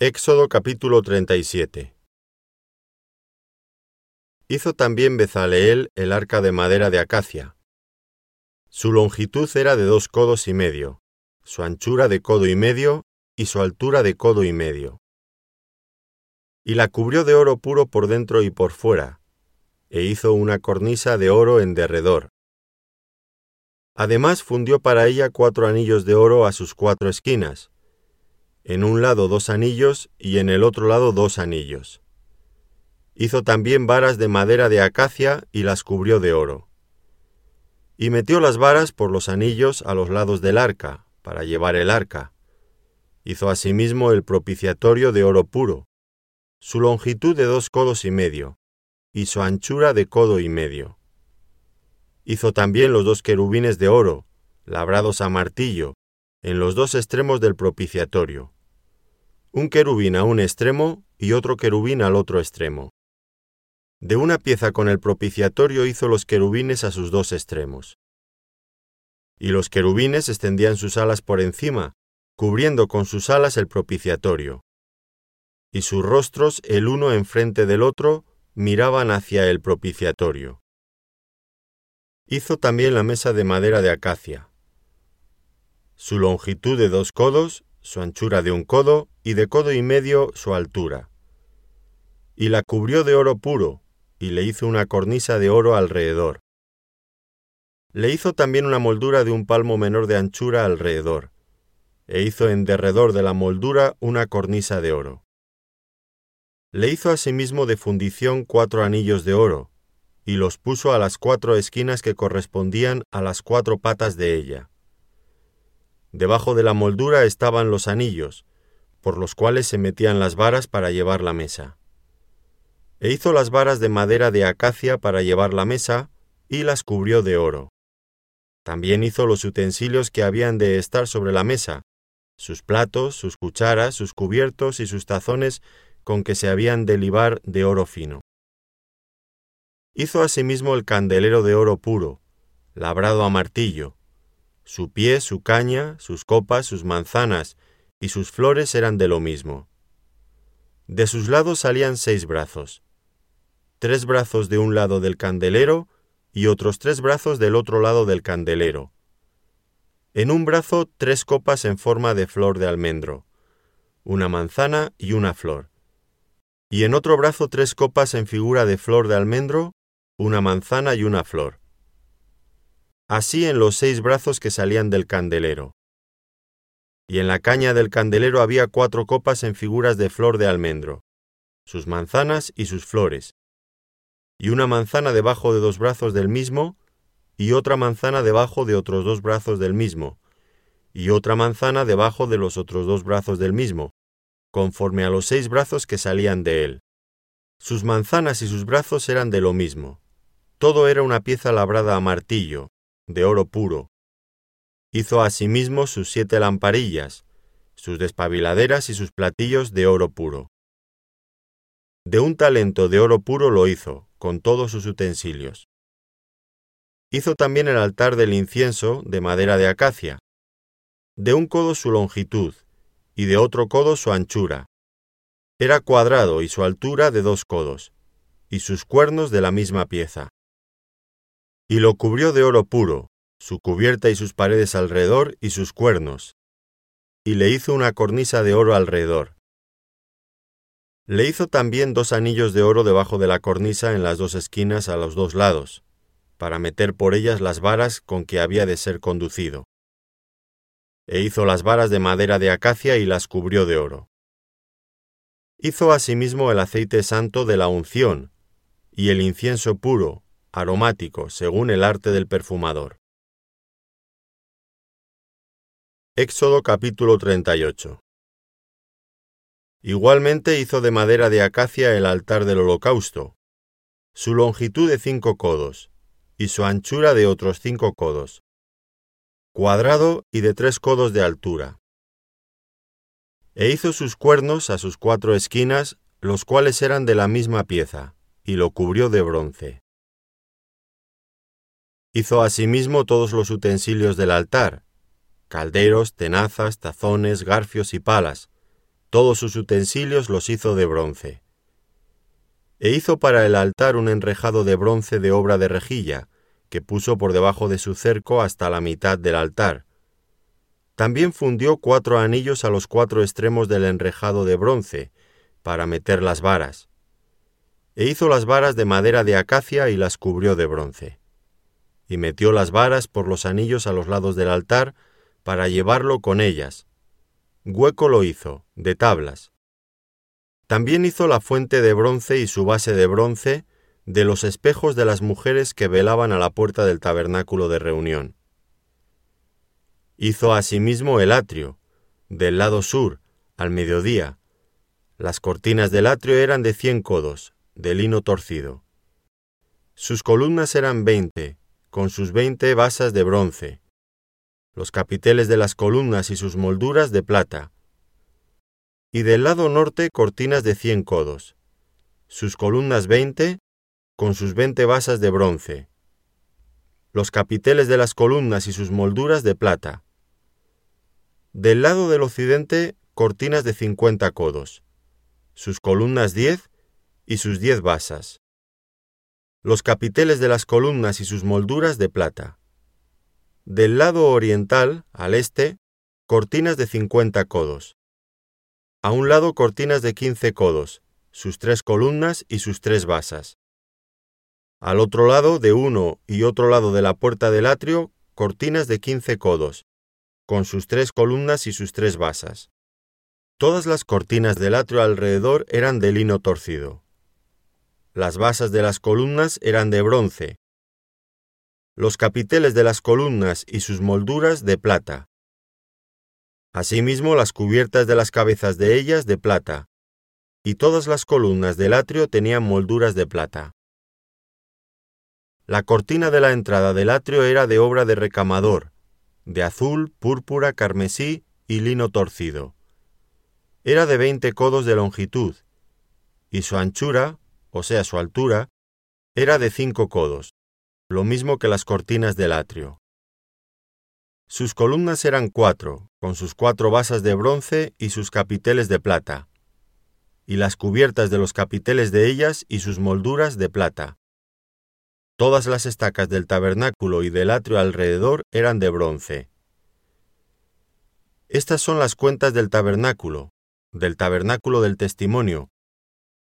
Éxodo capítulo 37 Hizo también Bezaleel el arca de madera de acacia. Su longitud era de dos codos y medio, su anchura de codo y medio y su altura de codo y medio. Y la cubrió de oro puro por dentro y por fuera, e hizo una cornisa de oro en derredor. Además fundió para ella cuatro anillos de oro a sus cuatro esquinas, en un lado dos anillos y en el otro lado dos anillos. Hizo también varas de madera de acacia y las cubrió de oro. Y metió las varas por los anillos a los lados del arca, para llevar el arca. Hizo asimismo el propiciatorio de oro puro, su longitud de dos codos y medio, y su anchura de codo y medio. Hizo también los dos querubines de oro, labrados a martillo, en los dos extremos del propiciatorio un querubín a un extremo y otro querubín al otro extremo. De una pieza con el propiciatorio hizo los querubines a sus dos extremos. Y los querubines extendían sus alas por encima, cubriendo con sus alas el propiciatorio. Y sus rostros, el uno enfrente del otro, miraban hacia el propiciatorio. Hizo también la mesa de madera de acacia. Su longitud de dos codos su anchura de un codo y de codo y medio su altura. Y la cubrió de oro puro, y le hizo una cornisa de oro alrededor. Le hizo también una moldura de un palmo menor de anchura alrededor, e hizo en derredor de la moldura una cornisa de oro. Le hizo asimismo de fundición cuatro anillos de oro, y los puso a las cuatro esquinas que correspondían a las cuatro patas de ella Debajo de la moldura estaban los anillos, por los cuales se metían las varas para llevar la mesa. E hizo las varas de madera de acacia para llevar la mesa, y las cubrió de oro. También hizo los utensilios que habían de estar sobre la mesa, sus platos, sus cucharas, sus cubiertos y sus tazones con que se habían de libar de oro fino. Hizo asimismo el candelero de oro puro, labrado a martillo, su pie, su caña, sus copas, sus manzanas y sus flores eran de lo mismo. De sus lados salían seis brazos, tres brazos de un lado del candelero y otros tres brazos del otro lado del candelero. En un brazo tres copas en forma de flor de almendro, una manzana y una flor. Y en otro brazo tres copas en figura de flor de almendro, una manzana y una flor así en los seis brazos que salían del candelero. Y en la caña del candelero había cuatro copas en figuras de flor de almendro, sus manzanas y sus flores, y una manzana debajo de dos brazos del mismo, y otra manzana debajo de otros dos brazos del mismo, y otra manzana debajo de los otros dos brazos del mismo, conforme a los seis brazos que salían de él. Sus manzanas y sus brazos eran de lo mismo. Todo era una pieza labrada a martillo, de oro puro. Hizo asimismo sus siete lamparillas, sus despabiladeras y sus platillos de oro puro. De un talento de oro puro lo hizo, con todos sus utensilios. Hizo también el altar del incienso de madera de acacia, de un codo su longitud, y de otro codo su anchura. Era cuadrado y su altura de dos codos, y sus cuernos de la misma pieza y lo cubrió de oro puro, su cubierta y sus paredes alrededor y sus cuernos, y le hizo una cornisa de oro alrededor. Le hizo también dos anillos de oro debajo de la cornisa en las dos esquinas a los dos lados, para meter por ellas las varas con que había de ser conducido. E hizo las varas de madera de acacia y las cubrió de oro. Hizo asimismo el aceite santo de la unción, y el incienso puro, aromático, según el arte del perfumador. Éxodo capítulo 38 Igualmente hizo de madera de acacia el altar del holocausto, su longitud de cinco codos, y su anchura de otros cinco codos, cuadrado y de tres codos de altura. E hizo sus cuernos a sus cuatro esquinas, los cuales eran de la misma pieza, y lo cubrió de bronce. Hizo asimismo todos los utensilios del altar, calderos, tenazas, tazones, garfios y palas, Todos sus utensilios los hizo de bronce. E hizo para el altar un enrejado de bronce de obra de rejilla, que puso por debajo de su cerco hasta la mitad del altar. También fundió cuatro anillos a los cuatro extremos del enrejado de bronce, para meter las varas. E hizo las varas de madera de acacia y las cubrió de bronce. Y metió las varas por los anillos a los lados del altar, para llevarlo con ellas. Hueco lo hizo, de tablas. También hizo la fuente de bronce y su base de bronce, de los espejos de las mujeres que velaban a la puerta del tabernáculo de reunión. Hizo asimismo el atrio, del lado sur, al mediodía. Las cortinas del atrio eran de cien codos, de lino torcido. Sus columnas eran veinte, con sus veinte basas de bronce. Los capiteles de las columnas y sus molduras de plata. Y del lado norte cortinas de cien codos. Sus columnas veinte, con sus veinte basas de bronce, los capiteles de las columnas y sus molduras de plata. Del lado del occidente, cortinas de cincuenta codos, sus columnas diez y sus diez basas. Los capiteles de las columnas y sus molduras de plata. Del lado oriental, al este, cortinas de cincuenta codos. A un lado cortinas de quince codos, sus tres columnas y sus tres basas. Al otro lado de uno y otro lado de la puerta del atrio, cortinas de quince codos, con sus tres columnas y sus tres basas. Todas las cortinas del atrio alrededor eran de lino torcido. Las basas de las columnas eran de bronce. Los capiteles de las columnas y sus molduras de plata. Asimismo las cubiertas de las cabezas de ellas de plata. Y todas las columnas del atrio tenían molduras de plata. La cortina de la entrada del atrio era de obra de recamador, de azul, púrpura, carmesí y lino torcido. Era de veinte codos de longitud, y su anchura, o sea su altura, era de cinco codos, lo mismo que las cortinas del atrio. Sus columnas eran cuatro, con sus cuatro basas de bronce y sus capiteles de plata, y las cubiertas de los capiteles de ellas y sus molduras de plata. Todas las estacas del tabernáculo y del atrio alrededor eran de bronce. Estas son las cuentas del tabernáculo, del tabernáculo del testimonio,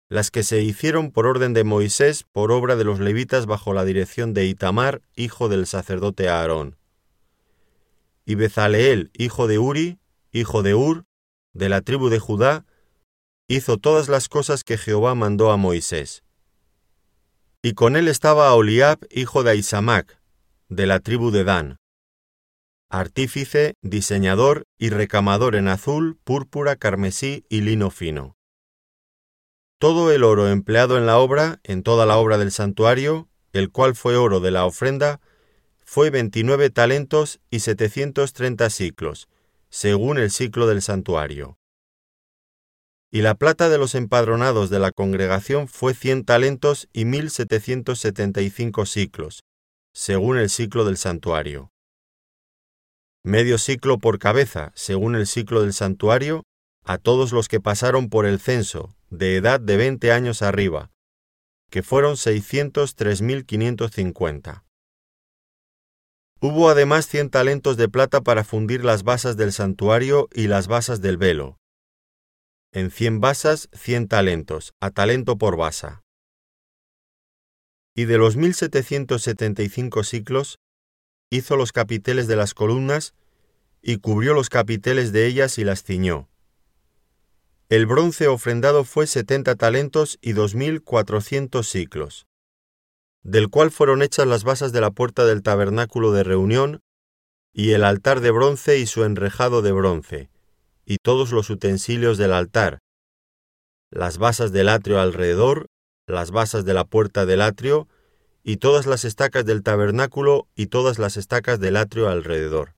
las que se hicieron por orden de Moisés por obra de los levitas bajo la dirección de Itamar, hijo del sacerdote Aarón. Y Bezaleel, hijo de Uri, hijo de Ur, de la tribu de Judá, hizo todas las cosas que Jehová mandó a Moisés. Y con él estaba Oliab, hijo de Aisamac, de la tribu de Dan, artífice, diseñador y recamador en azul, púrpura, carmesí y lino fino. Todo el oro empleado en la obra, en toda la obra del santuario, el cual fue oro de la ofrenda, fue veintinueve talentos y setecientos treinta ciclos, según el ciclo del santuario y la plata de los empadronados de la congregación fue cien talentos y mil setecientos setenta y cinco siclos, según el ciclo del santuario. Medio ciclo por cabeza, según el ciclo del santuario, a todos los que pasaron por el censo, de edad de veinte años arriba, que fueron seiscientos tres mil quinientos cincuenta. Hubo además cien talentos de plata para fundir las basas del santuario y las basas del velo, en cien basas cien talentos, a talento por basa. Y de los mil setecientos setenta y cinco siclos, hizo los capiteles de las columnas, y cubrió los capiteles de ellas y las ciñó. El bronce ofrendado fue setenta talentos y dos mil cuatrocientos siclos, del cual fueron hechas las basas de la puerta del tabernáculo de reunión, y el altar de bronce y su enrejado de bronce, y todos los utensilios del altar, las basas del atrio alrededor, las basas de la puerta del atrio, y todas las estacas del tabernáculo y todas las estacas del atrio alrededor.